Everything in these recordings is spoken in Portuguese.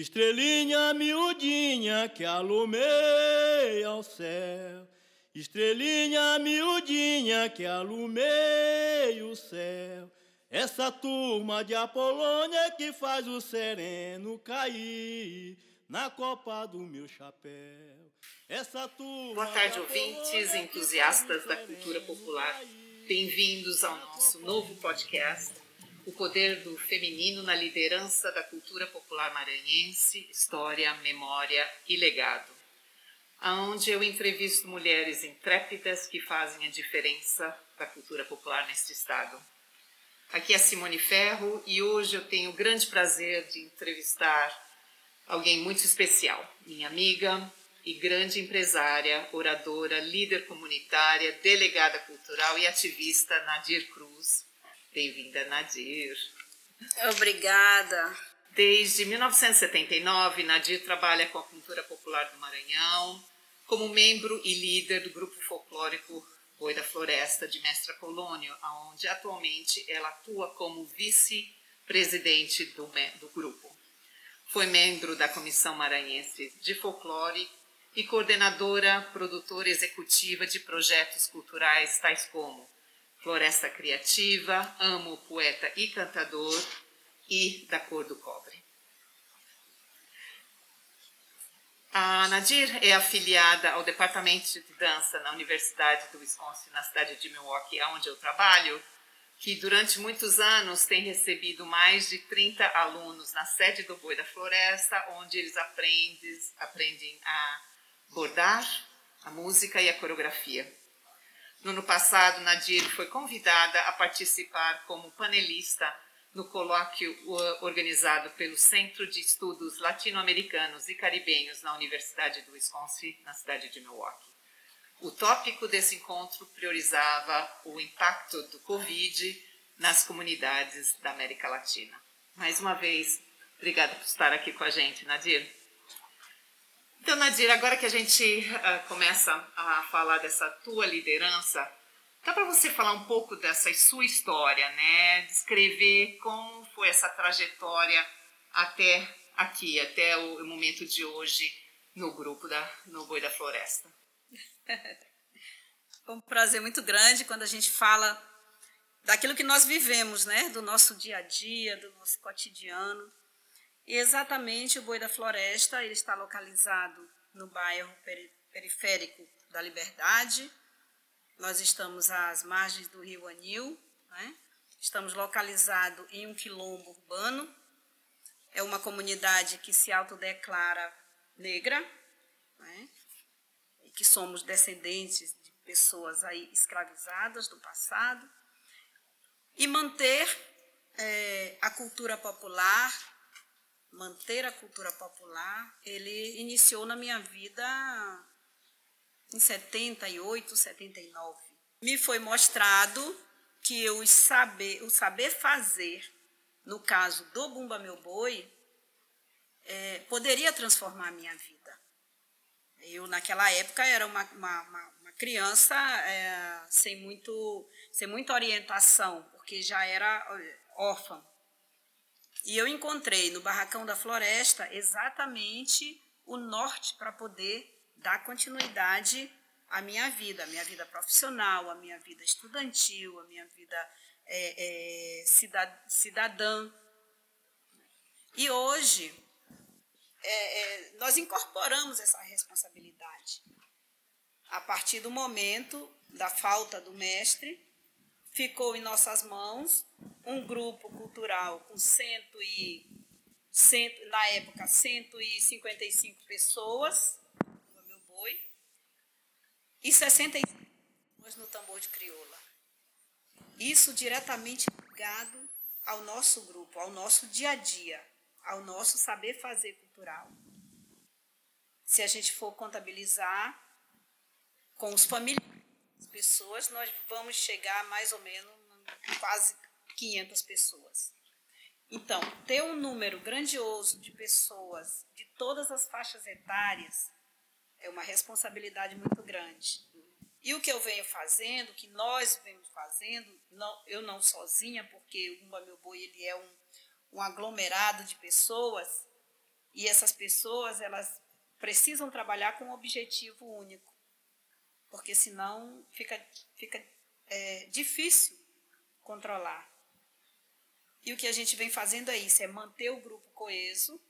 Estrelinha miudinha que alumeia o céu. Estrelinha miudinha que alumeia o céu. Essa turma de Apolônia que faz o sereno cair na copa do meu chapéu. Essa turma Boa tarde, ouvintes, entusiastas da cultura popular. Bem-vindos ao nosso novo podcast, O Poder do Feminino na Liderança da Cultura Popular Maranhense, História, Memória e Legado, onde eu entrevisto mulheres intrépidas que fazem a diferença da cultura popular neste estado. Aqui é Simone Ferro e hoje eu tenho o grande prazer de entrevistar alguém muito especial, minha amiga e grande empresária, oradora, líder comunitária, delegada cultural e ativista Nadir Cruz. Bem-vinda, Nadir. Obrigada. Desde 1979, Nadir trabalha com a cultura popular do Maranhão, como membro e líder do grupo folclórico Boi da Floresta de Mestra Colônio, onde atualmente ela atua como vice-presidente do, do grupo. Foi membro da Comissão Maranhense de Folclore e coordenadora produtora executiva de projetos culturais tais como Floresta Criativa, Amo, Poeta e Cantador e Da Cor do Cobre. A Nadir é afiliada ao Departamento de Dança na Universidade do Wisconsin, na cidade de Milwaukee, onde eu trabalho, que durante muitos anos tem recebido mais de 30 alunos na sede do Boi da Floresta, onde eles aprendem, aprendem a bordar, a música e a coreografia. No ano passado, Nadir foi convidada a participar como panelista no colóquio organizado pelo Centro de Estudos Latino-Americanos e Caribenhos na Universidade do Wisconsin, na cidade de Milwaukee. O tópico desse encontro priorizava o impacto do Covid nas comunidades da América Latina. Mais uma vez, obrigada por estar aqui com a gente, Nadir. Então, Nadir, agora que a gente uh, começa a falar dessa tua liderança, Dá para você falar um pouco dessa sua história, né? Descrever como foi essa trajetória até aqui, até o momento de hoje no grupo da no Boi da Floresta. É um prazer muito grande quando a gente fala daquilo que nós vivemos, né? Do nosso dia a dia, do nosso cotidiano. Exatamente o Boi da Floresta, ele está localizado no bairro periférico da Liberdade, nós estamos às margens do rio Anil, né? estamos localizados em um quilombo urbano. É uma comunidade que se autodeclara negra, né? e que somos descendentes de pessoas aí escravizadas do passado. E manter é, a cultura popular, manter a cultura popular, ele iniciou na minha vida em 78, 79, me foi mostrado que o saber, o saber fazer, no caso do Bumba Meu Boi, é, poderia transformar a minha vida. Eu, naquela época, era uma, uma, uma criança é, sem, muito, sem muita orientação, porque já era órfã. E eu encontrei no Barracão da Floresta exatamente o norte para poder dar continuidade à minha vida, à minha vida profissional, à minha vida estudantil, à minha vida é, é, cidadã. E hoje é, é, nós incorporamos essa responsabilidade. A partir do momento da falta do mestre, ficou em nossas mãos um grupo cultural com cento e, cento, na época 155 pessoas, e 65 no tambor de crioula. Isso diretamente ligado ao nosso grupo, ao nosso dia a dia, ao nosso saber fazer cultural. Se a gente for contabilizar com os familiares, pessoas, nós vamos chegar mais ou menos quase 500 pessoas. Então, ter um número grandioso de pessoas de todas as faixas etárias é uma responsabilidade muito grande. E o que eu venho fazendo, que nós vemos fazendo, não, eu não sozinha, porque o Bumba Meu Boi ele é um, um aglomerado de pessoas, E essas pessoas, elas precisam trabalhar com um objetivo único, porque senão fica, fica é, difícil controlar. E o que a gente vem fazendo é isso, é manter o grupo coeso,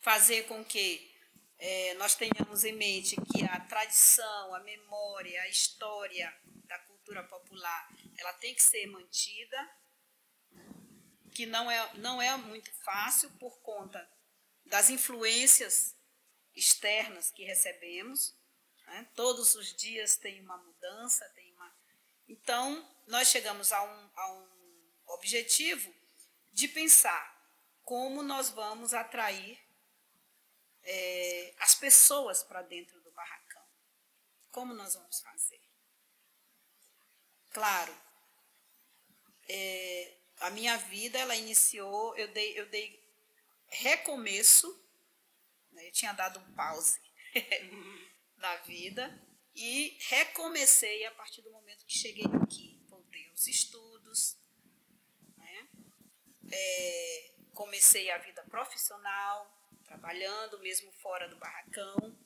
fazer com que é, nós tenhamos em mente que a tradição, a memória, a história da cultura popular, ela tem que ser mantida, que não é, não é muito fácil por conta das influências externas que recebemos. Né? Todos os dias tem uma mudança, tem uma. Então, nós chegamos a um, a um objetivo de pensar como nós vamos atrair é, as pessoas para dentro do barracão. Como nós vamos fazer? Claro, é, a minha vida ela iniciou, eu dei, eu dei recomeço, né, eu tinha dado um pause na vida e recomecei a partir do momento que cheguei aqui. Voltei aos estudos, né, é, comecei a vida profissional, trabalhando mesmo fora do barracão.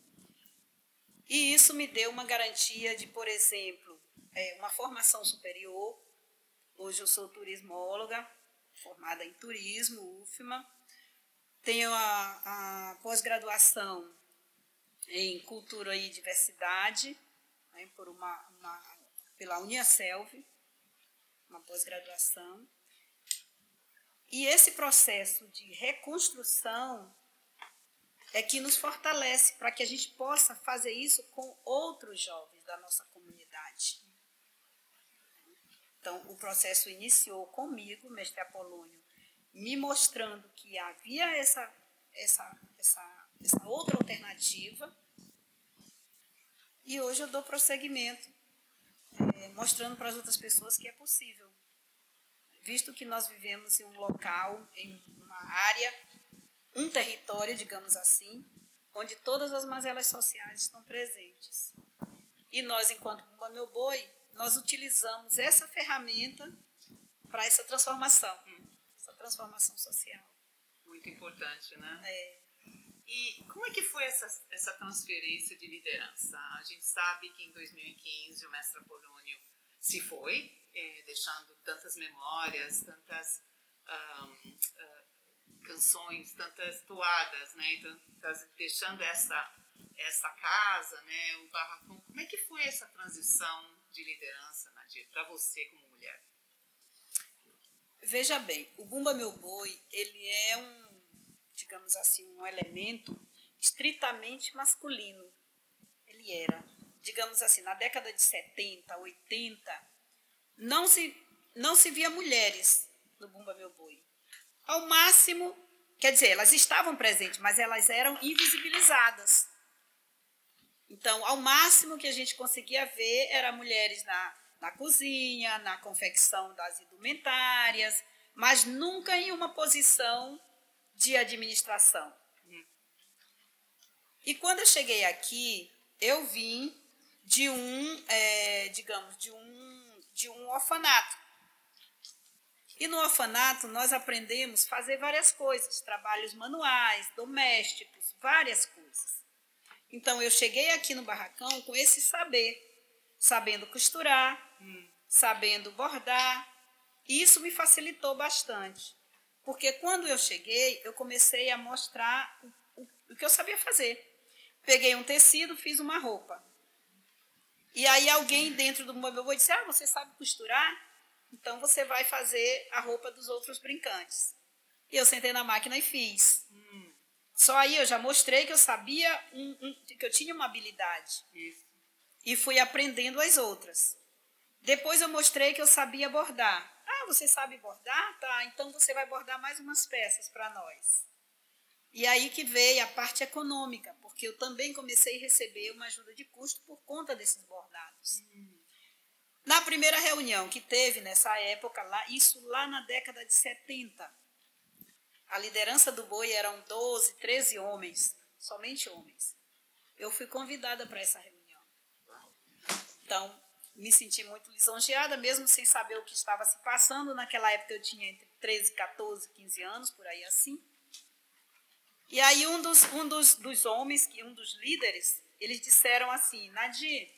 E isso me deu uma garantia de, por exemplo, é, uma formação superior. Hoje eu sou turismóloga, formada em turismo, UFMA. Tenho a, a pós-graduação em cultura e diversidade, né, por uma, uma, pela Uniaselv, uma pós-graduação. E esse processo de reconstrução é que nos fortalece para que a gente possa fazer isso com outros jovens da nossa comunidade. Então, o processo iniciou comigo, mestre Apolônio, me mostrando que havia essa, essa, essa, essa outra alternativa. E hoje eu dou prosseguimento, é, mostrando para as outras pessoas que é possível. Visto que nós vivemos em um local, em uma área um território, digamos assim, onde todas as mazelas sociais estão presentes. E nós, enquanto Bumba Meu Boi, nós utilizamos essa ferramenta para essa transformação, essa transformação social. Muito importante, né? É. E como é que foi essa, essa transferência de liderança? A gente sabe que em 2015 o mestre Apolônio se foi, eh, deixando tantas memórias, tantas um, uh, canções, tantas toadas, né? Então, deixando essa essa casa, né? O barracão. Como é que foi essa transição de liderança, Nadir, para você como mulher? Veja bem, o Bumba Meu Boi, ele é um, digamos assim, um elemento estritamente masculino. Ele era, digamos assim, na década de 70, 80, não se não se via mulheres no Bumba Meu Boi. Ao máximo, quer dizer, elas estavam presentes, mas elas eram invisibilizadas. Então, ao máximo que a gente conseguia ver era mulheres na, na cozinha, na confecção das indumentárias, mas nunca em uma posição de administração. E quando eu cheguei aqui, eu vim de um, é, digamos, de um, de um orfanato. E no orfanato nós aprendemos a fazer várias coisas, trabalhos manuais, domésticos, várias coisas. Então eu cheguei aqui no barracão com esse saber, sabendo costurar, hum. sabendo bordar, e isso me facilitou bastante. Porque quando eu cheguei, eu comecei a mostrar o, o, o que eu sabia fazer. Peguei um tecido, fiz uma roupa. E aí alguém dentro do meu avô disse: Ah, você sabe costurar? Então você vai fazer a roupa dos outros brincantes. E eu sentei na máquina e fiz. Hum. Só aí eu já mostrei que eu sabia, um, um, que eu tinha uma habilidade. Isso. E fui aprendendo as outras. Depois eu mostrei que eu sabia bordar. Você sabe bordar? Tá, então você vai bordar mais umas peças para nós. E aí que veio a parte econômica, porque eu também comecei a receber uma ajuda de custo por conta desses bordados. Hum. Na primeira reunião que teve nessa época, lá, isso lá na década de 70, a liderança do boi eram 12, 13 homens, somente homens. Eu fui convidada para essa reunião. Então, me senti muito lisonjeada, mesmo sem saber o que estava se passando. Naquela época eu tinha entre 13, 14, 15 anos, por aí assim. E aí um dos, um dos, dos homens, um dos líderes, eles disseram assim, Nadir,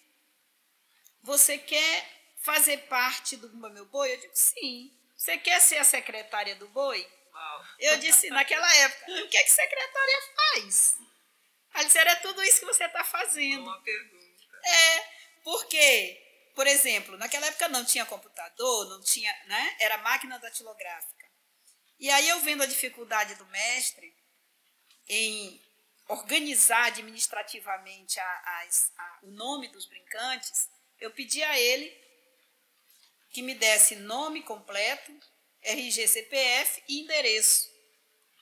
você quer fazer parte do Bumba Meu Boi? Eu digo, sim. Você quer ser a secretária do boi? Uau. Eu disse, naquela época, o que é que secretária faz? Aí disseram, é tudo isso que você está fazendo. Uma pergunta. É, porque, por exemplo, naquela época não tinha computador, não tinha, né? Era máquina datilográfica. E aí eu vendo a dificuldade do mestre em organizar administrativamente a, a, a, o nome dos brincantes, eu pedi a ele que me desse nome completo, RG, CPF e endereço.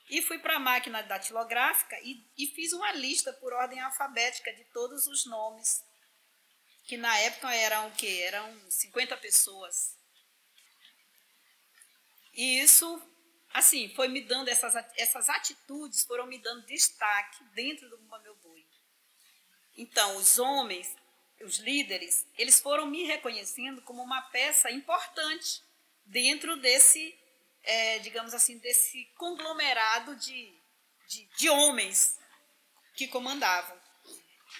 E fui para a máquina datilográfica e, e fiz uma lista por ordem alfabética de todos os nomes, que na época eram o quê? Eram 50 pessoas. E isso, assim, foi me dando, essas, essas atitudes foram me dando destaque dentro do Meu Boi. Então, os homens, os líderes, eles foram me reconhecendo como uma peça importante dentro desse é, digamos assim, desse conglomerado de, de, de homens que comandavam.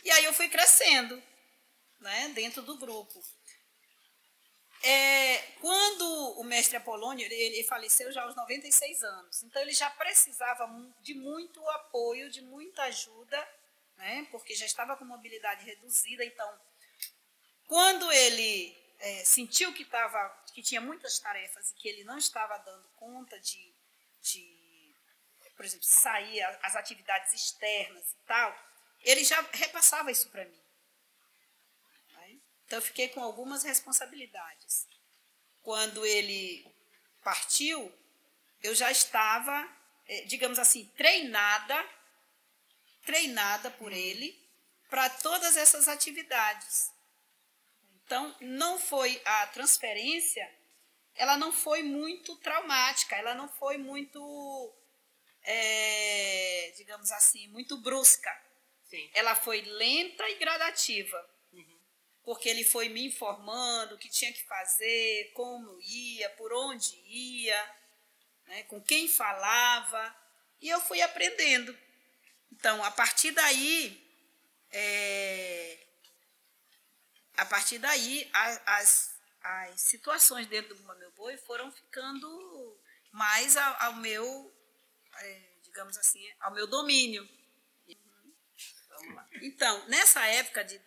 E aí eu fui crescendo né, dentro do grupo. É, quando o mestre Apolônio, ele, faleceu já aos 96 anos, então ele já precisava de muito apoio, de muita ajuda, né, porque já estava com mobilidade reduzida. Então, quando ele é, sentiu que, tava, que tinha muitas tarefas e que ele não estava dando conta de, de por exemplo, sair as atividades externas e tal, ele já repassava isso para mim. Então, eu fiquei com algumas responsabilidades. Quando ele partiu, eu já estava, é, digamos assim, treinada, treinada por ele para todas essas atividades. Então, não foi a transferência, ela não foi muito traumática, ela não foi muito, é, digamos assim, muito brusca. Sim. Ela foi lenta e gradativa, uhum. Porque ele foi me informando o que tinha que fazer, como ia, por onde ia, né, com quem falava, e eu fui aprendendo. Então, a partir daí, é, a partir daí, a, as, as situações dentro do Meu Boi foram ficando mais ao, ao meu, é, digamos assim, ao meu domínio. Então, nessa época de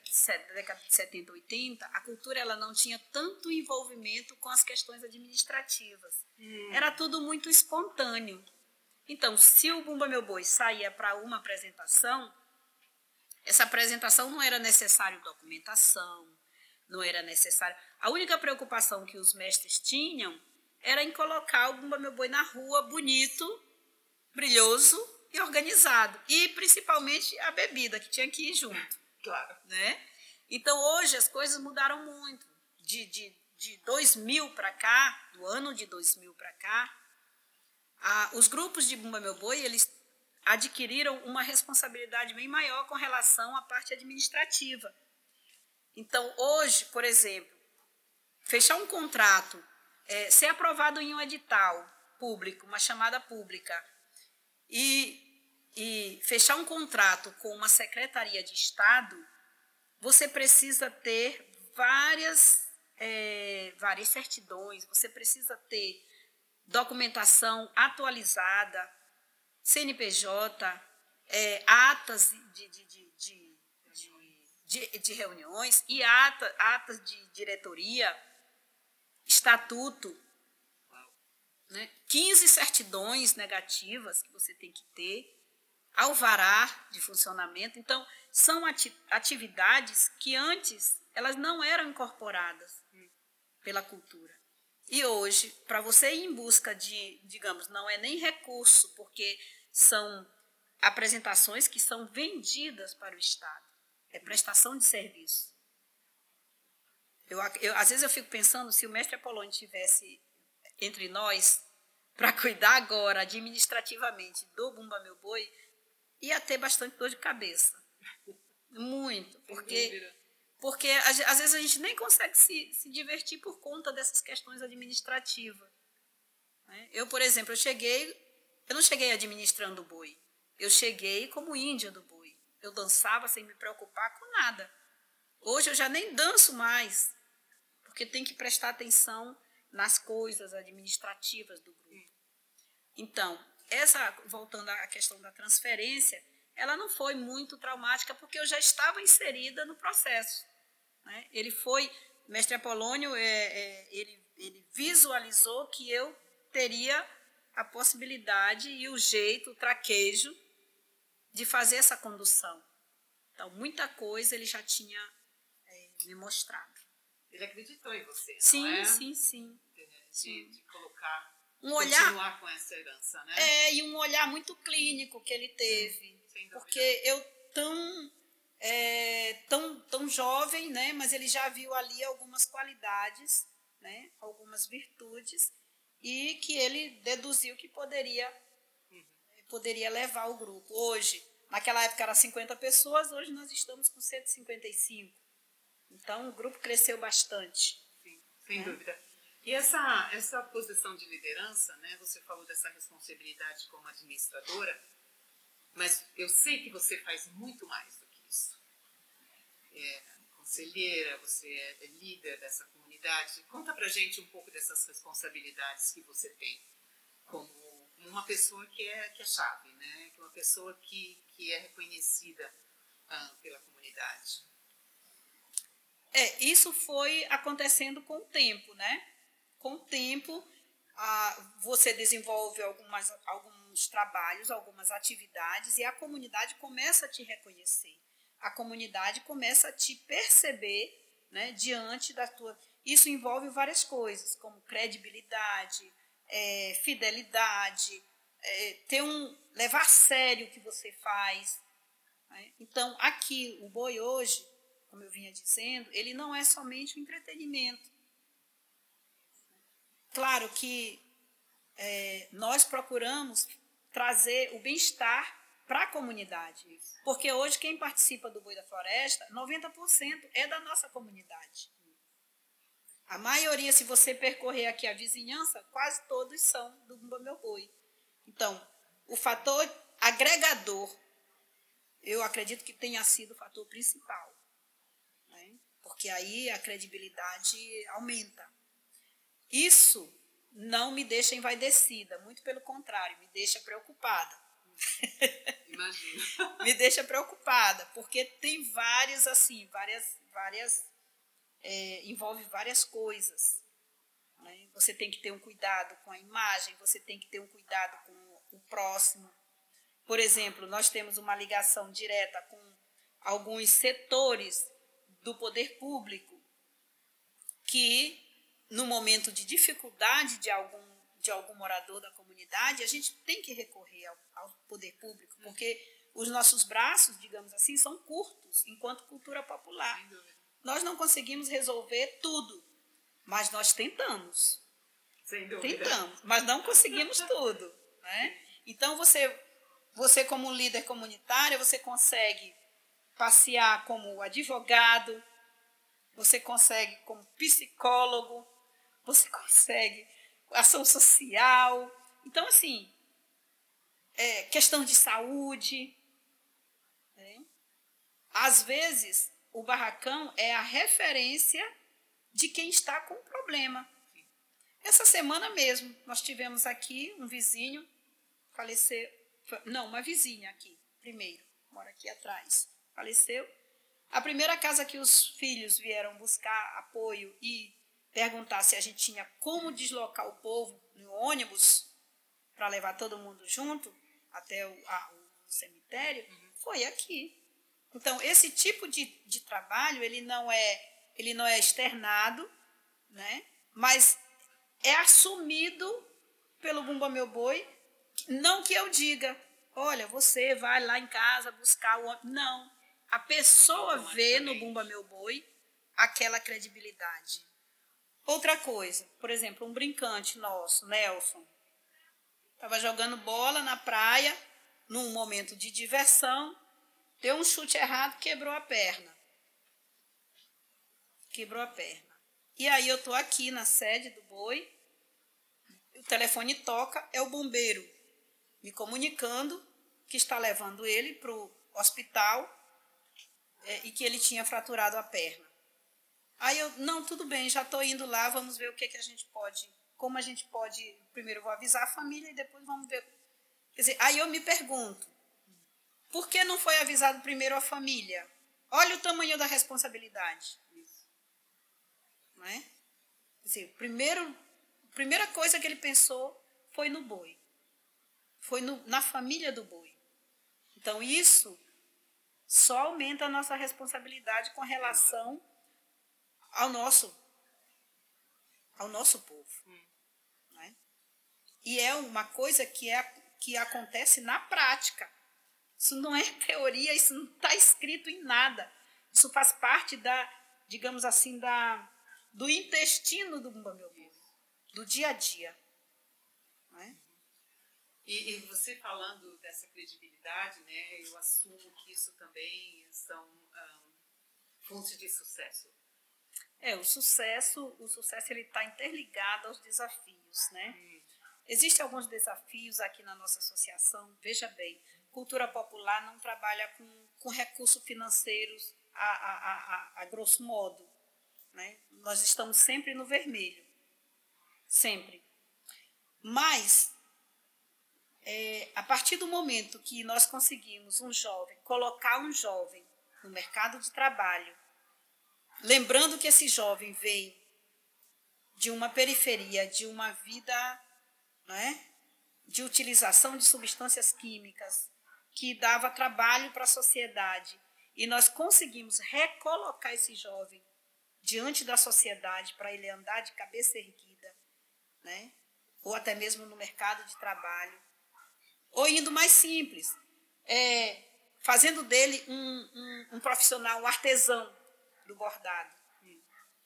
década de 70, 80, a cultura ela não tinha tanto envolvimento com as questões administrativas. Hum. Era tudo muito espontâneo. Então, se o Bumba Meu Boi saía para uma apresentação, essa apresentação não era necessário documentação, não era necessário. A única preocupação que os mestres tinham era em colocar o Bumba Meu Boi na rua bonito, brilhoso e organizado. E principalmente a bebida, que tinha que ir junto. Claro. Né? Então hoje as coisas mudaram muito. De, de, de 2000 para cá, do ano de 2000 para cá, a, os grupos de Bumba Meu Boi, eles adquiriram uma responsabilidade bem maior com relação à parte administrativa. Então, hoje, por exemplo, fechar um contrato, é, ser aprovado em um edital público, uma chamada pública, e, e fechar um contrato com uma secretaria de Estado, você precisa ter várias, é, várias certidões, você precisa ter documentação atualizada, CNPJ, é, atas de, de, de de, de reuniões e ata, atas de diretoria, estatuto, né? 15 certidões negativas que você tem que ter, alvará de funcionamento. Então, são atividades que antes elas não eram incorporadas pela cultura. E hoje, para você ir em busca de, digamos, não é nem recurso, porque são apresentações que são vendidas para o Estado é prestação de serviço. Eu, eu, às vezes eu fico pensando se o mestre Apolônio tivesse entre nós para cuidar agora administrativamente do Bumba Meu Boi, ia ter bastante dor de cabeça. Muito, porque porque às vezes a gente nem consegue se, se divertir por conta dessas questões administrativas. Né? Eu, por exemplo, eu cheguei, eu não cheguei administrando o boi, Eu cheguei como índia do boi. Eu dançava sem me preocupar com nada. Hoje eu já nem danço mais, porque tem que prestar atenção nas coisas administrativas do grupo. Então, essa voltando à questão da transferência, ela não foi muito traumática porque eu já estava inserida no processo. Né? Ele foi, mestre Apolônio, é, é, ele, ele visualizou que eu teria a possibilidade e o jeito, o traquejo de fazer essa condução. Então, muita coisa ele já tinha é, me mostrado. Ele acreditou em você, sim, não é? Sim, sim, de, de colocar, um olhar, continuar com essa herança, né? É, e um olhar muito clínico que ele teve. Porque eu tão, é, tão, tão jovem, né, mas ele já viu ali algumas qualidades, né, algumas virtudes, e que ele deduziu que poderia, poderia levar o grupo. Hoje, naquela época era 50 pessoas, hoje nós estamos com 155. Então o grupo cresceu bastante. Sim, sem né? dúvida. E essa, essa posição de liderança, né, você falou dessa responsabilidade como administradora, mas eu sei que você faz muito mais do que isso. É conselheira, você é líder dessa comunidade. Conta pra gente um pouco dessas responsabilidades que você tem como uma pessoa que é, que é chave, né? uma pessoa que, que é reconhecida ah, pela comunidade. É, isso foi acontecendo com o tempo, né? Com o tempo, ah, você desenvolve algumas, alguns trabalhos, algumas atividades e a comunidade começa a te reconhecer. A comunidade começa a te perceber né, diante da tua. Isso envolve várias coisas, como credibilidade, é, fidelidade, é, ter um, levar a sério o que você faz. Né? Então, aqui, o boi hoje, como eu vinha dizendo, ele não é somente um entretenimento. Claro que é, nós procuramos trazer o bem-estar para a comunidade. Porque hoje quem participa do Boi da Floresta, 90% é da nossa comunidade. A maioria, se você percorrer aqui a vizinhança, quase todos são do Bumba Meu Boi. Então, o fator agregador, eu acredito que tenha sido o fator principal. Porque aí a credibilidade aumenta. Isso não me deixa envaidecida, muito pelo contrário, me deixa preocupada. Imagina. me deixa preocupada, porque tem várias, assim, várias, várias, é, envolve várias coisas. Né? Você tem que ter um cuidado com a imagem, você tem que ter um cuidado com o próximo. Por exemplo, nós temos uma ligação direta com alguns setores do poder público que no momento de dificuldade de algum, de algum morador da comunidade, a gente tem que recorrer ao, ao poder público, porque os nossos braços, digamos assim, são curtos enquanto cultura popular. Nós não conseguimos resolver tudo, mas nós tentamos. Sem dúvida. Tentamos, mas não conseguimos tudo. Né? Então, você, você como líder comunitário, você consegue passear como advogado, você consegue como psicólogo, você consegue ação social. Então, assim, é, questão de saúde. Né? Às vezes, o barracão é a referência de quem está com problema. Essa semana mesmo, nós tivemos aqui um vizinho, faleceu, não, uma vizinha aqui, primeiro, mora aqui atrás, faleceu. A primeira casa que os filhos vieram buscar apoio e perguntar se a gente tinha como deslocar o povo no ônibus para levar todo mundo junto até o, a, o cemitério, uhum. foi aqui. Então, esse tipo de, de trabalho, ele não é ele não é externado, né? mas é assumido pelo Bumba Meu Boi, não que eu diga, olha, você vai lá em casa buscar o... Não, a pessoa vê no Bumba Meu Boi aquela credibilidade. Outra coisa, por exemplo, um brincante nosso, Nelson, estava jogando bola na praia, num momento de diversão, deu um chute errado, quebrou a perna. Quebrou a perna. E aí eu tô aqui na sede do boi, o telefone toca, é o bombeiro me comunicando que está levando ele para o hospital é, e que ele tinha fraturado a perna. Aí eu, não, tudo bem, já estou indo lá, vamos ver o que, que a gente pode, como a gente pode, primeiro vou avisar a família e depois vamos ver. Quer dizer, aí eu me pergunto, por que não foi avisado primeiro a família? Olha o tamanho da responsabilidade. Não é? Quer dizer, primeiro, a primeira coisa que ele pensou foi no boi. Foi no, na família do boi. Então, isso só aumenta a nossa responsabilidade com relação ao nosso ao nosso povo. Né? E é uma coisa que, é, que acontece na prática. Isso não é teoria, isso não está escrito em nada. Isso faz parte da, digamos assim, da, do intestino do meu povo, do dia a dia. Né? E, e, você falando dessa credibilidade, né, eu assumo que isso também são um, fontes de sucesso é, o sucesso, o sucesso ele está interligado aos desafios, né? Existem alguns desafios aqui na nossa associação. Veja bem, cultura popular não trabalha com, com recursos financeiros a, a, a, a grosso modo. Né? Nós estamos sempre no vermelho. Sempre. Mas, é, a partir do momento que nós conseguimos um jovem, colocar um jovem no mercado de trabalho, Lembrando que esse jovem veio de uma periferia, de uma vida não é? de utilização de substâncias químicas, que dava trabalho para a sociedade. E nós conseguimos recolocar esse jovem diante da sociedade para ele andar de cabeça erguida, né? ou até mesmo no mercado de trabalho. Ou indo mais simples, é, fazendo dele um, um, um profissional, um artesão, do bordado.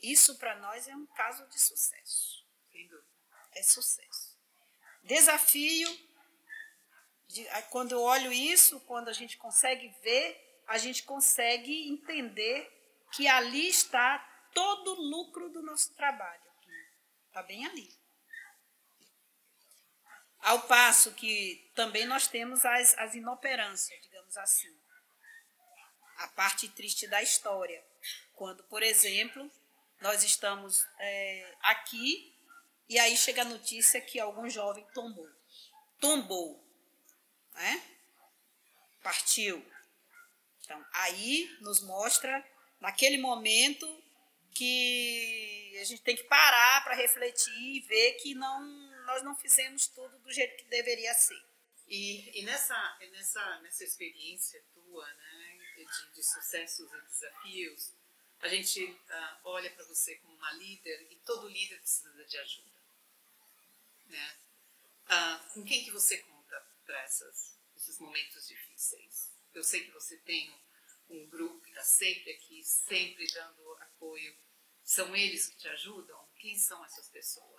Isso para nós é um caso de sucesso. É sucesso. Desafio, de, quando eu olho isso, quando a gente consegue ver, a gente consegue entender que ali está todo o lucro do nosso trabalho. Está bem ali. Ao passo que também nós temos as, as inoperâncias, digamos assim. A parte triste da história quando, por exemplo, nós estamos é, aqui e aí chega a notícia que algum jovem tombou. Tombou. Né? Partiu. Então, aí nos mostra, naquele momento, que a gente tem que parar para refletir e ver que não, nós não fizemos tudo do jeito que deveria ser. E, e nessa, nessa, nessa experiência tua, né, de, de sucessos e desafios, a gente uh, olha para você como uma líder e todo líder precisa de ajuda. Né? Uh, com quem que você conta para esses momentos difíceis? Eu sei que você tem um grupo que está sempre aqui, sempre dando apoio. São eles que te ajudam? Quem são essas pessoas?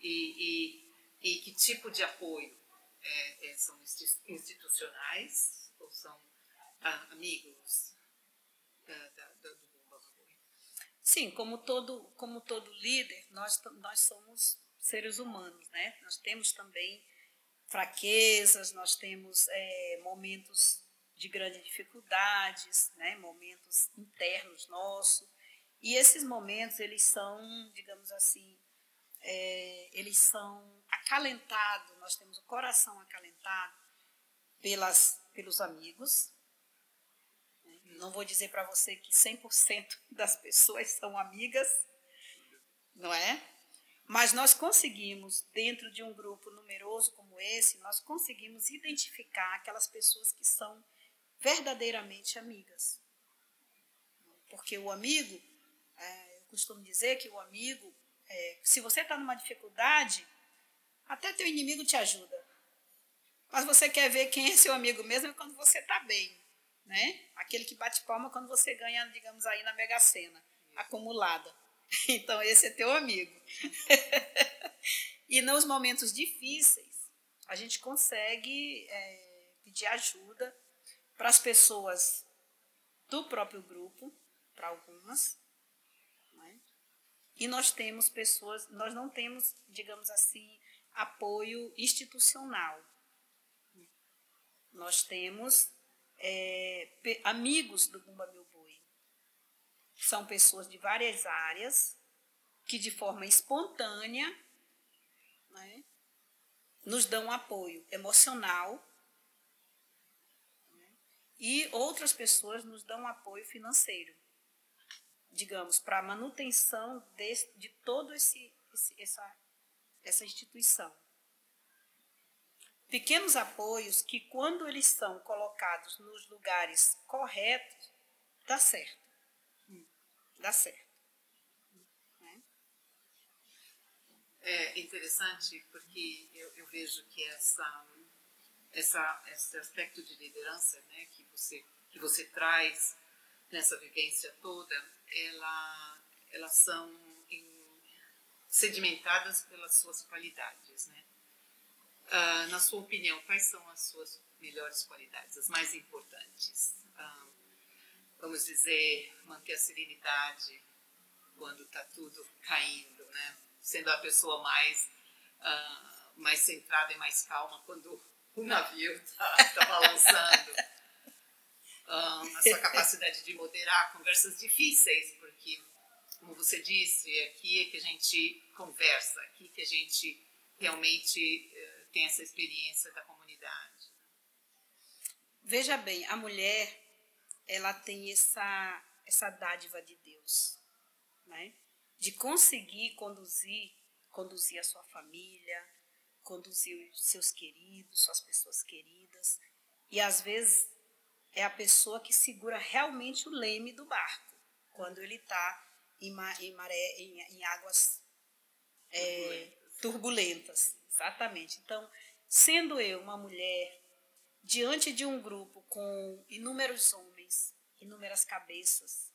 E, e, e que tipo de apoio? É, é, são institucionais ou são ah, amigos da, da, do Sim, como todo, como todo líder, nós, nós somos seres humanos, né? Nós temos também fraquezas, nós temos é, momentos de grandes dificuldades, né? Momentos internos nossos. E esses momentos, eles são, digamos assim, é, eles são acalentados, nós temos o coração acalentado pelas, pelos amigos, não vou dizer para você que 100% das pessoas são amigas, não é? Mas nós conseguimos, dentro de um grupo numeroso como esse, nós conseguimos identificar aquelas pessoas que são verdadeiramente amigas. Porque o amigo, é, eu costumo dizer que o amigo, é, se você está numa dificuldade, até teu inimigo te ajuda. Mas você quer ver quem é seu amigo mesmo é quando você está bem né? Aquele que bate palma quando você ganha, digamos aí, na Mega Sena, acumulada. Então, esse é teu amigo. e nos momentos difíceis, a gente consegue é, pedir ajuda para as pessoas do próprio grupo, para algumas. E nós temos pessoas, nós não temos, digamos assim, apoio institucional nós temos é, amigos do Bumba Meu Boi. São pessoas de várias áreas que, de forma espontânea, né, nos dão apoio emocional né, e outras pessoas nos dão apoio financeiro, digamos, para a manutenção de, de esse, essa, essa instituição pequenos apoios que, quando eles são colocados nos lugares corretos, dá certo. Dá certo. Né? É interessante porque eu, eu, vejo que essa, essa, esse aspecto de liderança né, que, você, que você traz nessa vivência toda, ela, elas são sedimentadas pelas suas qualidades, né? Uh, na sua opinião, quais são as suas melhores qualidades, as mais importantes? Uh, vamos dizer, manter a serenidade quando está tudo caindo, né? Sendo a pessoa mais, uh, mais centrada e mais calma quando o navio está tá balançando. a sua capacidade de moderar conversas difíceis, porque, como você disse, é aqui é que a gente conversa, aqui que a gente realmente uh, tem essa experiência da comunidade. Veja bem, a mulher, ela tem essa, essa dádiva de Deus, né? De conseguir conduzir, conduzir a sua família, conduzir os seus queridos, suas pessoas queridas. E às vezes é a pessoa que segura realmente o leme do barco, quando ele está em, em, maré, em, em águas é, turbulentas. Exatamente. Então, sendo eu uma mulher diante de um grupo com inúmeros homens, inúmeras cabeças,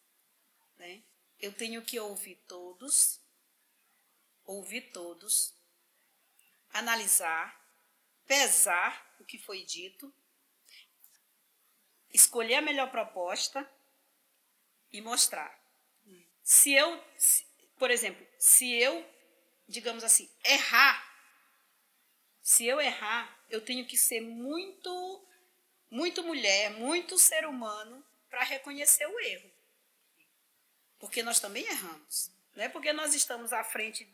né? Eu tenho que ouvir todos, ouvir todos, analisar, pesar o que foi dito, escolher a melhor proposta e mostrar. Se eu, por exemplo, se eu, digamos assim, errar se eu errar, eu tenho que ser muito, muito mulher, muito ser humano para reconhecer o erro. Porque nós também erramos. Não é porque nós estamos à frente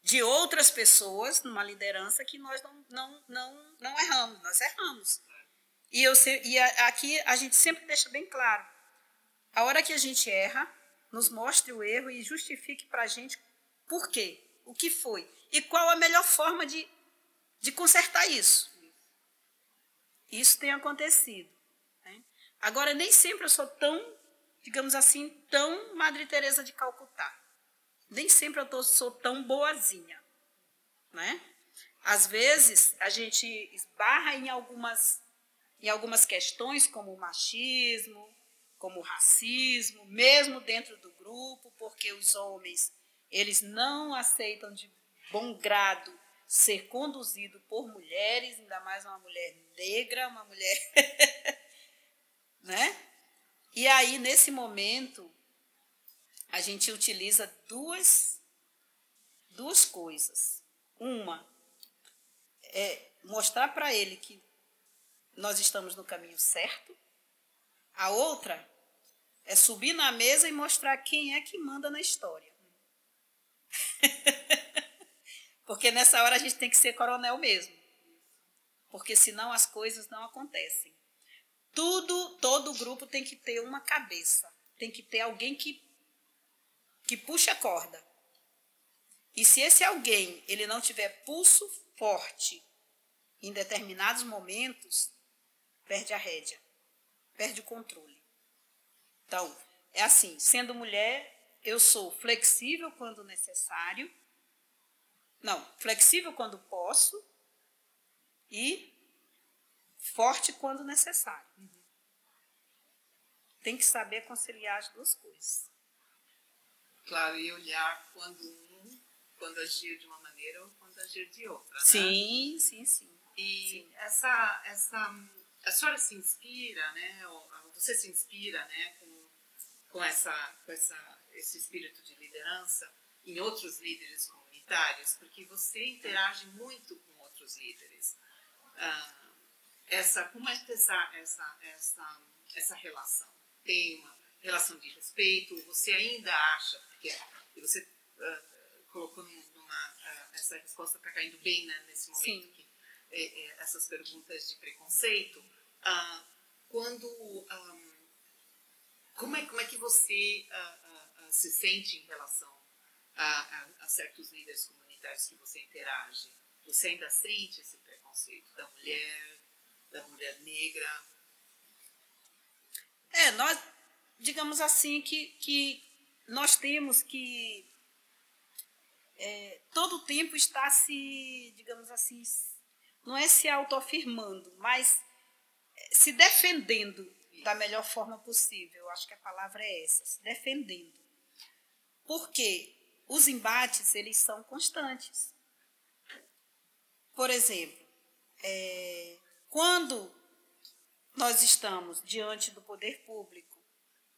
de outras pessoas numa liderança que nós não, não, não, não erramos, nós erramos. E, eu, e aqui a gente sempre deixa bem claro: a hora que a gente erra, nos mostre o erro e justifique para a gente por quê, o que foi e qual a melhor forma de de consertar isso. Isso tem acontecido. Né? Agora, nem sempre eu sou tão, digamos assim, tão Madre Teresa de Calcutá. Nem sempre eu tô, sou tão boazinha. Né? Às vezes, a gente esbarra em algumas, em algumas questões, como o machismo, como o racismo, mesmo dentro do grupo, porque os homens eles não aceitam de bom grado ser conduzido por mulheres, ainda mais uma mulher negra, uma mulher. né? E aí, nesse momento, a gente utiliza duas, duas coisas. Uma é mostrar para ele que nós estamos no caminho certo. A outra é subir na mesa e mostrar quem é que manda na história. Porque nessa hora a gente tem que ser coronel mesmo. Porque senão as coisas não acontecem. Tudo, todo grupo tem que ter uma cabeça. Tem que ter alguém que, que puxa a corda. E se esse alguém ele não tiver pulso forte em determinados momentos, perde a rédea, perde o controle. Então, é assim, sendo mulher, eu sou flexível quando necessário, não, flexível quando posso e forte quando necessário. Uhum. Tem que saber conciliar as duas coisas. Claro, e olhar quando um, quando agir de uma maneira ou quando agir de outra. Né? Sim, sim, sim. E sim. essa, essa, a senhora se inspira, né? Você se inspira, né? Com, com essa, com essa, esse espírito de liderança em outros líderes comunitários, porque você interage muito com outros líderes. Ah, essa, como é que essa, essa, essa, essa relação? Tem uma relação de respeito? Você ainda acha, porque você uh, colocou numa, uh, essa resposta está caindo bem né, nesse momento, que, é, é, essas perguntas de preconceito, uh, quando, como, é, como é que você se sente em relação a, a, a certos líderes comunitários que você interage? Você ainda sente esse preconceito da mulher, da mulher negra? É, nós, digamos assim, que, que nós temos que é, todo o tempo estar se, digamos assim, não é se autoafirmando, mas se defendendo da melhor forma possível. Acho que a palavra é essa, se defendendo. Porque os embates, eles são constantes. Por exemplo, é, quando nós estamos diante do poder público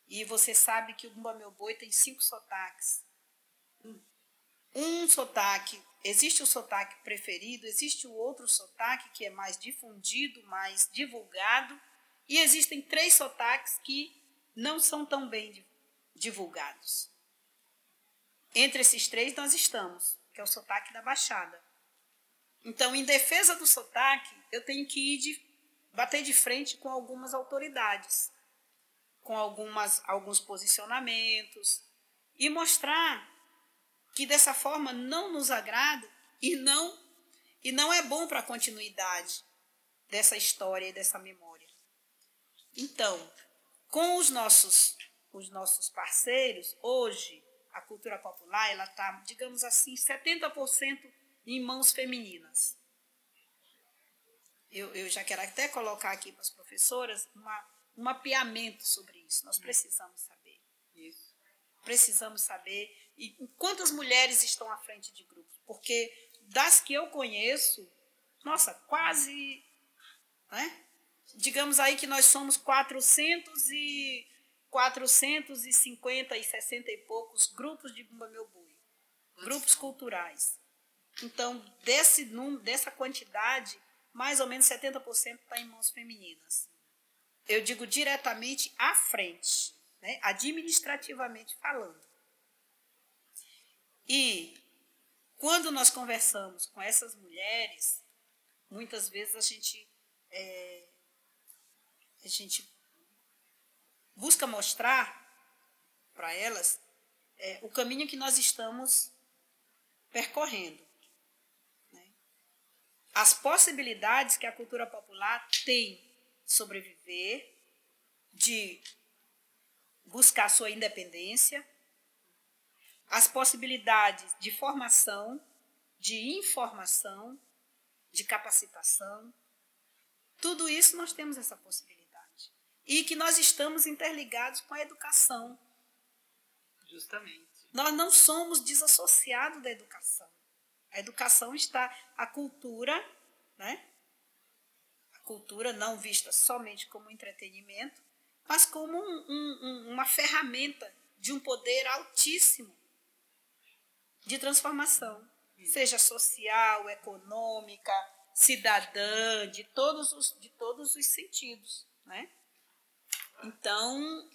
e você sabe que o Bumba Meu Boi tem cinco sotaques, um sotaque, existe o sotaque preferido, existe o outro sotaque que é mais difundido, mais divulgado, e existem três sotaques que não são tão bem divulgados. Entre esses três nós estamos, que é o sotaque da Baixada. Então, em defesa do sotaque, eu tenho que ir de, bater de frente com algumas autoridades, com algumas, alguns posicionamentos, e mostrar que dessa forma não nos agrada e não, e não é bom para a continuidade dessa história e dessa memória. Então, com os nossos, os nossos parceiros, hoje, a cultura popular ela está, digamos assim, 70% em mãos femininas. Eu, eu já quero até colocar aqui para as professoras uma, um mapeamento sobre isso. Nós precisamos saber. Isso. Precisamos saber e quantas mulheres estão à frente de grupos. Porque das que eu conheço, nossa, quase, né? digamos aí que nós somos 400 e 450 e 60 e poucos grupos de Bumba Meu Boi, grupos culturais. Então, desse número, dessa quantidade, mais ou menos 70% está em mãos femininas. Eu digo diretamente à frente, né? administrativamente falando. E quando nós conversamos com essas mulheres, muitas vezes a gente, é, a gente busca mostrar para elas é, o caminho que nós estamos percorrendo as possibilidades que a cultura popular tem de sobreviver, de buscar sua independência, as possibilidades de formação, de informação, de capacitação. Tudo isso nós temos essa possibilidade. E que nós estamos interligados com a educação. Justamente. Nós não somos desassociados da educação. A educação está, a cultura, né? A cultura não vista somente como entretenimento, mas como um, um, uma ferramenta de um poder altíssimo de transformação, seja social, econômica, cidadã, de todos os, de todos os sentidos, né? Então,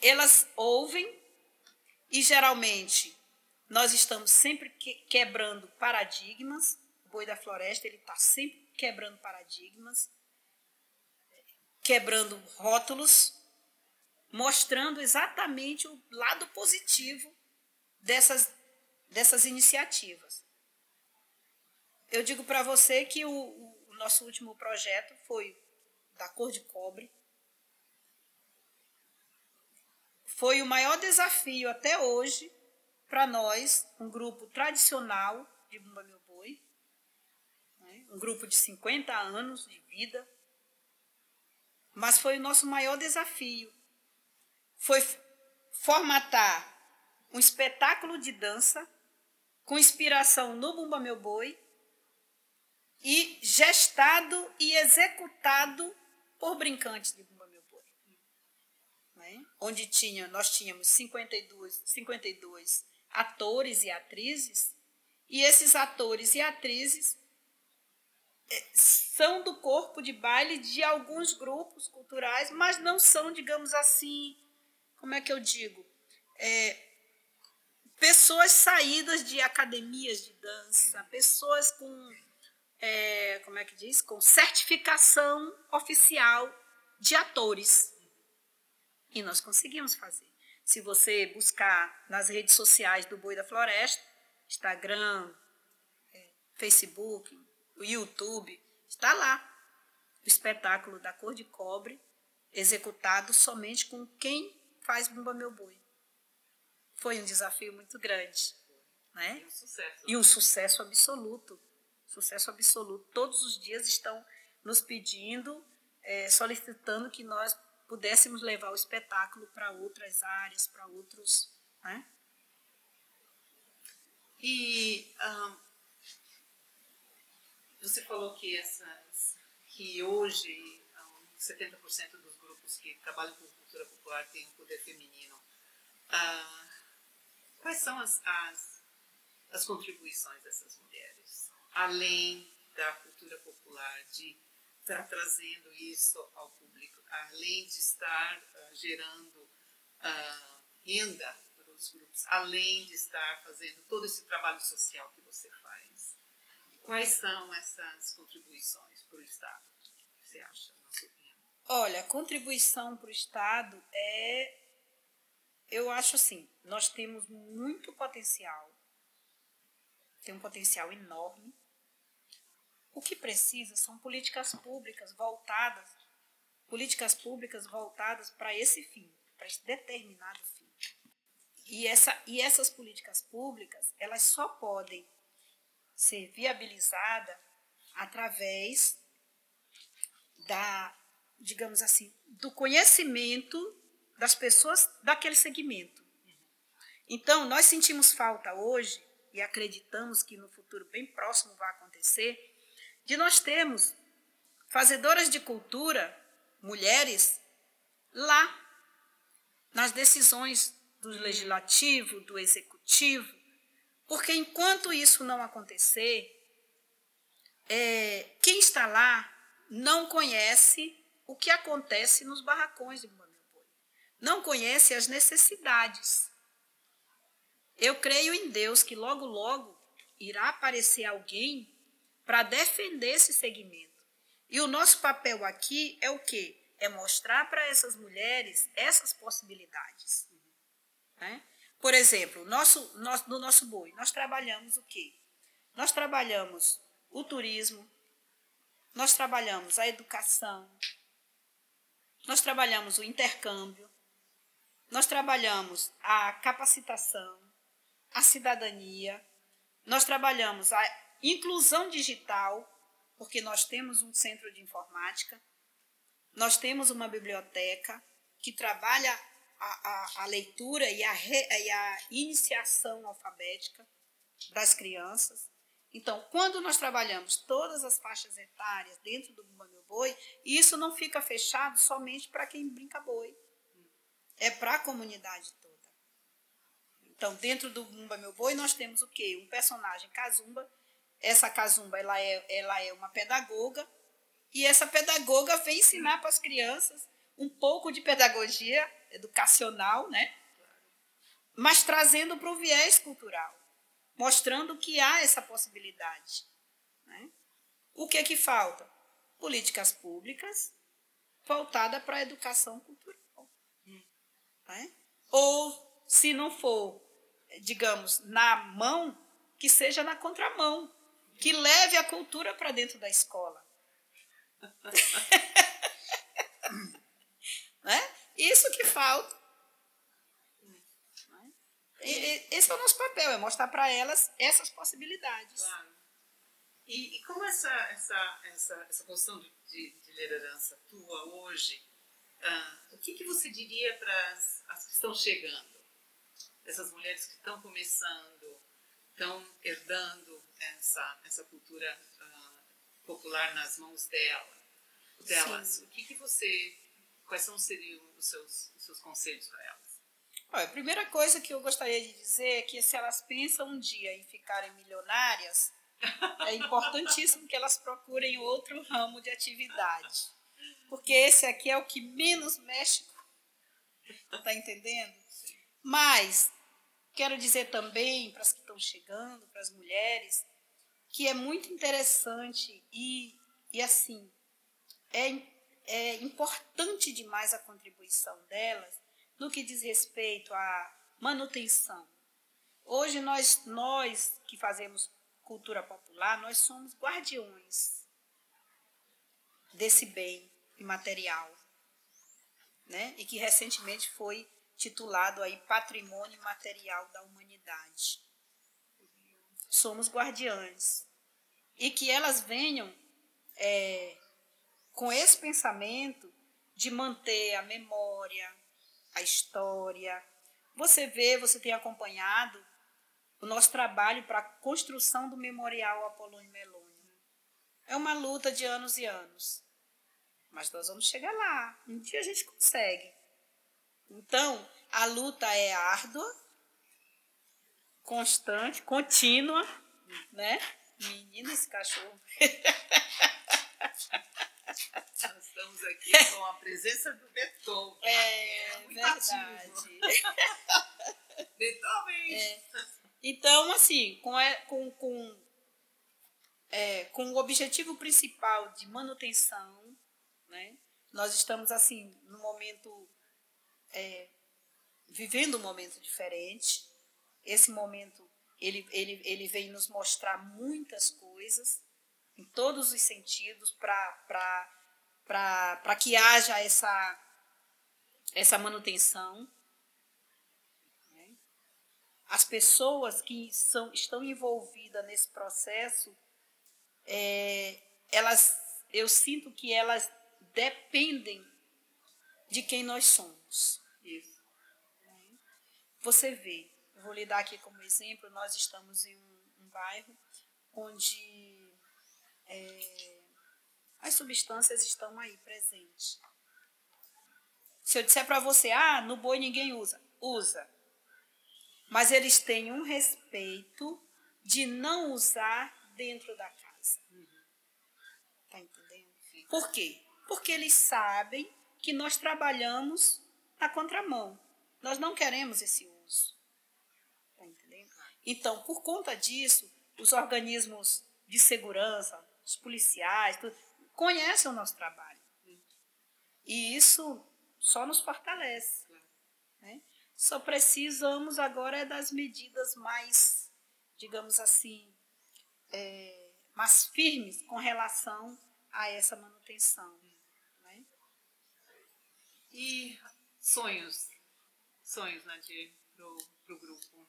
elas ouvem e geralmente nós estamos sempre que, quebrando paradigmas. O boi da floresta ele está sempre quebrando paradigmas, quebrando rótulos, mostrando exatamente o lado positivo dessas, dessas iniciativas. Eu digo para você que o, o nosso último projeto foi da cor de cobre. Foi o maior desafio até hoje para nós, um grupo tradicional de Bumba Meu Boi, né? um grupo de 50 anos de vida, mas foi o nosso maior desafio. Foi formatar um espetáculo de dança com inspiração no Bumba Meu Boi e gestado e executado por brincantes de Bumba Meu Boi. Né? Onde tinha, nós tínhamos 52, 52 atores e atrizes, e esses atores e atrizes é, são do corpo de baile de alguns grupos culturais, mas não são, digamos assim, como é que eu digo? É, pessoas saídas de academias de dança, pessoas com, é, como é que diz? Com certificação oficial de atores. E nós conseguimos fazer. Se você buscar nas redes sociais do Boi da Floresta, Instagram, é, Facebook, YouTube, está lá o espetáculo da cor de cobre, executado somente com quem faz Bumba Meu Boi. Foi um desafio muito grande. Né? E um sucesso. E um sucesso absoluto. Sucesso absoluto. Todos os dias estão nos pedindo, é, solicitando que nós pudéssemos levar o espetáculo para outras áreas, para outros. Né? E um, você falou que, essas, que hoje um, 70% dos grupos que trabalham com cultura popular têm um poder feminino. Uh, quais são as, as, as contribuições dessas mulheres, além da cultura popular, de estar trazendo isso ao público, além de estar uh, gerando uh, renda para os grupos, além de estar fazendo todo esse trabalho social que você faz? Quais são essas contribuições para o Estado? Você acha, opinião? Olha, contribuição para o Estado é. Eu acho assim, nós temos muito potencial, tem um potencial enorme. O que precisa são políticas públicas voltadas, políticas públicas voltadas para esse fim, para esse determinado fim. E, essa, e essas políticas públicas, elas só podem ser viabilizadas através da, digamos assim, do conhecimento das pessoas daquele segmento. Então, nós sentimos falta hoje, e acreditamos que no futuro bem próximo vai acontecer, de nós termos fazedoras de cultura, mulheres, lá, nas decisões do legislativo, do executivo, porque enquanto isso não acontecer, é, quem está lá não conhece o que acontece nos barracões de Boi. Não conhece as necessidades. Eu creio em Deus que logo, logo irá aparecer alguém para defender esse segmento. E o nosso papel aqui é o quê? É mostrar para essas mulheres essas possibilidades. Né? Por exemplo, nosso, nosso, no nosso boi, nós trabalhamos o quê? Nós trabalhamos o turismo, nós trabalhamos a educação, nós trabalhamos o intercâmbio, nós trabalhamos a capacitação, a cidadania, nós trabalhamos a inclusão digital, porque nós temos um centro de informática, nós temos uma biblioteca que trabalha a, a, a leitura e a, re, e a iniciação alfabética das crianças. Então, quando nós trabalhamos todas as faixas etárias dentro do Bumba Meu Boi, isso não fica fechado somente para quem brinca boi. É para a comunidade toda. Então, dentro do Bumba Meu Boi, nós temos o quê? Um personagem Kazumba. Essa Kazumba, ela é, ela é uma pedagoga. E essa pedagoga vem ensinar para as crianças um pouco de pedagogia educacional, né? Mas trazendo para o viés cultural mostrando que há essa possibilidade. Né? O que é que falta? Políticas públicas voltadas para a educação cultural. Né? Ou, se não for, digamos, na mão, que seja na contramão, que leve a cultura para dentro da escola. né? Isso que falta. E, esse é o nosso papel, é mostrar para elas essas possibilidades. Claro. E, e, como essa, essa, essa, essa posição de, de liderança tua hoje, uh, o que, que você diria para as, as que estão chegando? Essas mulheres que estão começando, estão herdando essa, essa cultura uh, popular nas mãos dela, delas. Sim. O que, que você, quais são seriam os seus, os seus conselhos para elas? Olha, a primeira coisa que eu gostaria de dizer é que se elas pensam um dia em ficarem milionárias, É importantíssimo que elas procurem outro ramo de atividade. Porque esse aqui é o que menos mexe. Tá entendendo? Mas quero dizer também para as que estão chegando, para as mulheres, que é muito interessante e, e assim, é, é importante demais a contribuição delas no que diz respeito à manutenção. Hoje nós, nós que fazemos cultura popular, nós somos guardiões desse bem imaterial, né? E que recentemente foi titulado aí Patrimônio Material da Humanidade. Somos guardiães. E que elas venham é, com esse pensamento de manter a memória, a história. Você vê, você tem acompanhado o nosso trabalho para a construção do Memorial Apolônio Meloni. É uma luta de anos e anos. Mas nós vamos chegar lá. Um dia a gente consegue. Então, a luta é árdua, constante, contínua, né? Menina, esse cachorro. Nós estamos aqui com a presença do Beethoven. É, é verdade. Beethoven! É. Então, assim, com, com, com, é, com o objetivo principal de manutenção, né, nós estamos, assim, no momento, é, vivendo um momento diferente. Esse momento, ele, ele, ele vem nos mostrar muitas coisas, em todos os sentidos, para que haja essa, essa manutenção as pessoas que são, estão envolvidas nesse processo, é, elas, eu sinto que elas dependem de quem nós somos. Isso. Você vê, eu vou lhe dar aqui como exemplo, nós estamos em um, um bairro onde é, as substâncias estão aí presentes. Se eu disser para você, ah, no boi ninguém usa, usa mas eles têm um respeito de não usar dentro da casa. Tá entendendo? Por quê? Porque eles sabem que nós trabalhamos na contramão. Nós não queremos esse uso. Tá entendendo? Então, por conta disso, os organismos de segurança, os policiais, tudo, conhecem o nosso trabalho. E isso só nos fortalece. Né? Só precisamos agora das medidas mais, digamos assim, é, mais firmes com relação a essa manutenção. Né? E sonhos? Sonhos, Nadir, pro, pro grupo?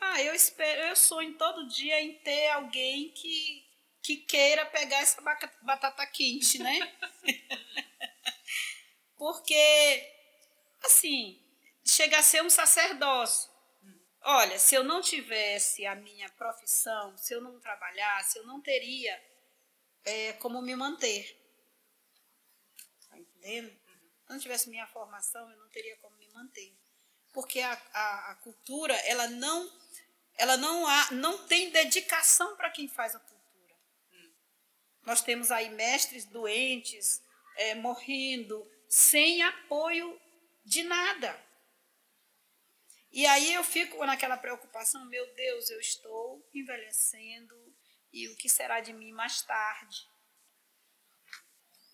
Ah, eu espero, eu sonho todo dia em ter alguém que, que queira pegar essa batata quente, né? Porque, assim, chega a ser um sacerdócio. Olha, se eu não tivesse a minha profissão, se eu não trabalhasse, eu não teria é, como me manter. Se eu não tivesse minha formação, eu não teria como me manter. Porque a, a, a cultura, ela não, ela não, há, não tem dedicação para quem faz a cultura. Nós temos aí mestres doentes, é, morrendo, sem apoio de nada. E aí eu fico naquela preocupação, meu Deus, eu estou envelhecendo e o que será de mim mais tarde?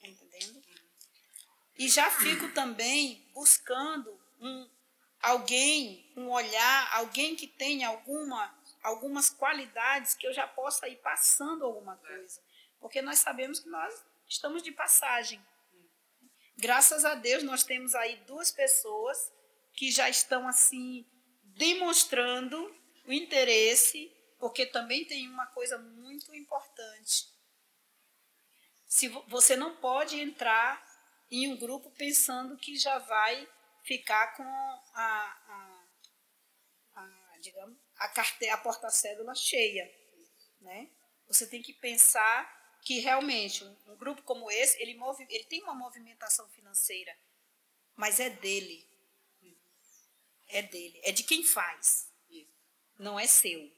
Entendendo? E já fico também buscando um alguém, um olhar, alguém que tenha alguma algumas qualidades que eu já possa ir passando alguma coisa. Porque nós sabemos que nós estamos de passagem. Graças a Deus nós temos aí duas pessoas que já estão assim demonstrando o interesse, porque também tem uma coisa muito importante. Se você não pode entrar em um grupo pensando que já vai ficar com a, a, a digamos, a carteira, a porta-cédula cheia, né? Você tem que pensar que realmente um, um grupo como esse, ele, move, ele tem uma movimentação financeira, mas é dele é dele, é de quem faz, não é seu.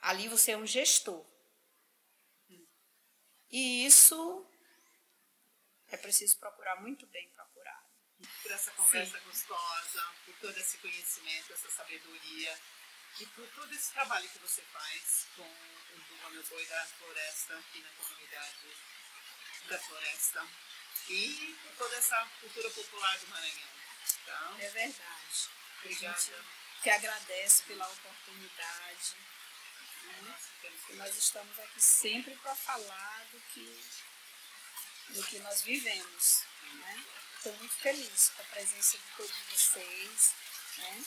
Ali você é um gestor. E isso é preciso procurar muito bem procurado. Por essa conversa Sim. gostosa, por todo esse conhecimento, essa sabedoria e por todo esse trabalho que você faz com o Duba Meu Boi da Floresta aqui na comunidade da Floresta e por toda essa cultura popular do Maranhão. Tá? É verdade. Obrigada. Que agradece pela oportunidade. Né? nós estamos aqui sempre para falar do que, do que nós vivemos. Né? Estou muito feliz com a presença de todos vocês. Né?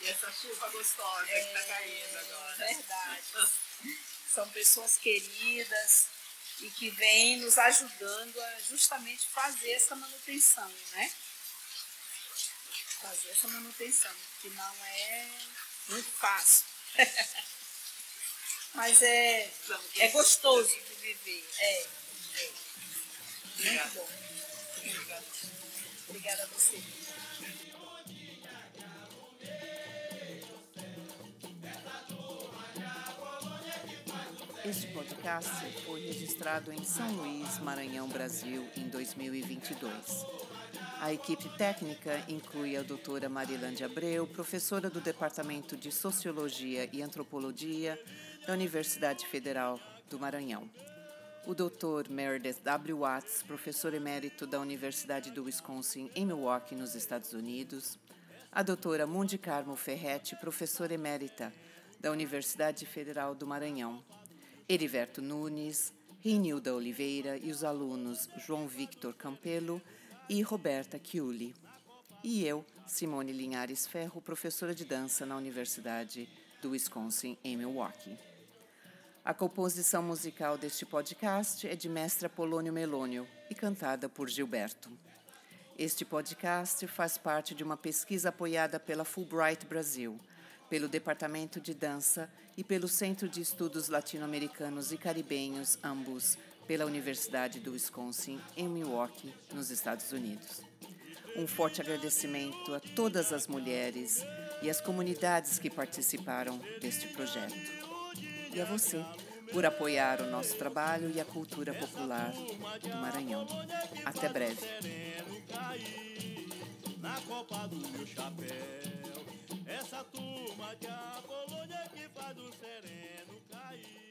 E essa chuva gostosa é, que está caindo agora. Verdade. São pessoas queridas e que vêm nos ajudando a justamente fazer essa manutenção, né? Fazer essa manutenção, que não é muito fácil. Mas é, é gostoso de viver. É. Muito bom. Obrigada a você. Este podcast foi registrado em São Luís, Maranhão, Brasil, em 2022. A equipe técnica inclui a doutora Marilândia Abreu, professora do Departamento de Sociologia e Antropologia da Universidade Federal do Maranhão. O doutor Meredith W. Watts, professor emérito da Universidade do Wisconsin em Milwaukee, nos Estados Unidos. A doutora Mundi Carmo Ferretti, professora emérita da Universidade Federal do Maranhão, Heriberto Nunes, Reinilda Oliveira e os alunos João Victor Campelo e Roberta Chiuli. E eu, Simone Linhares Ferro, professora de dança na Universidade do Wisconsin, em Milwaukee. A composição musical deste podcast é de mestre Polônio Melônio e cantada por Gilberto. Este podcast faz parte de uma pesquisa apoiada pela Fulbright Brasil – pelo Departamento de Dança e pelo Centro de Estudos Latino-Americanos e Caribenhos, ambos pela Universidade do Wisconsin, em Milwaukee, nos Estados Unidos. Um forte agradecimento a todas as mulheres e as comunidades que participaram deste projeto. E a você, por apoiar o nosso trabalho e a cultura popular do Maranhão. Até breve essa turma a Polônia que faz o sereno cair.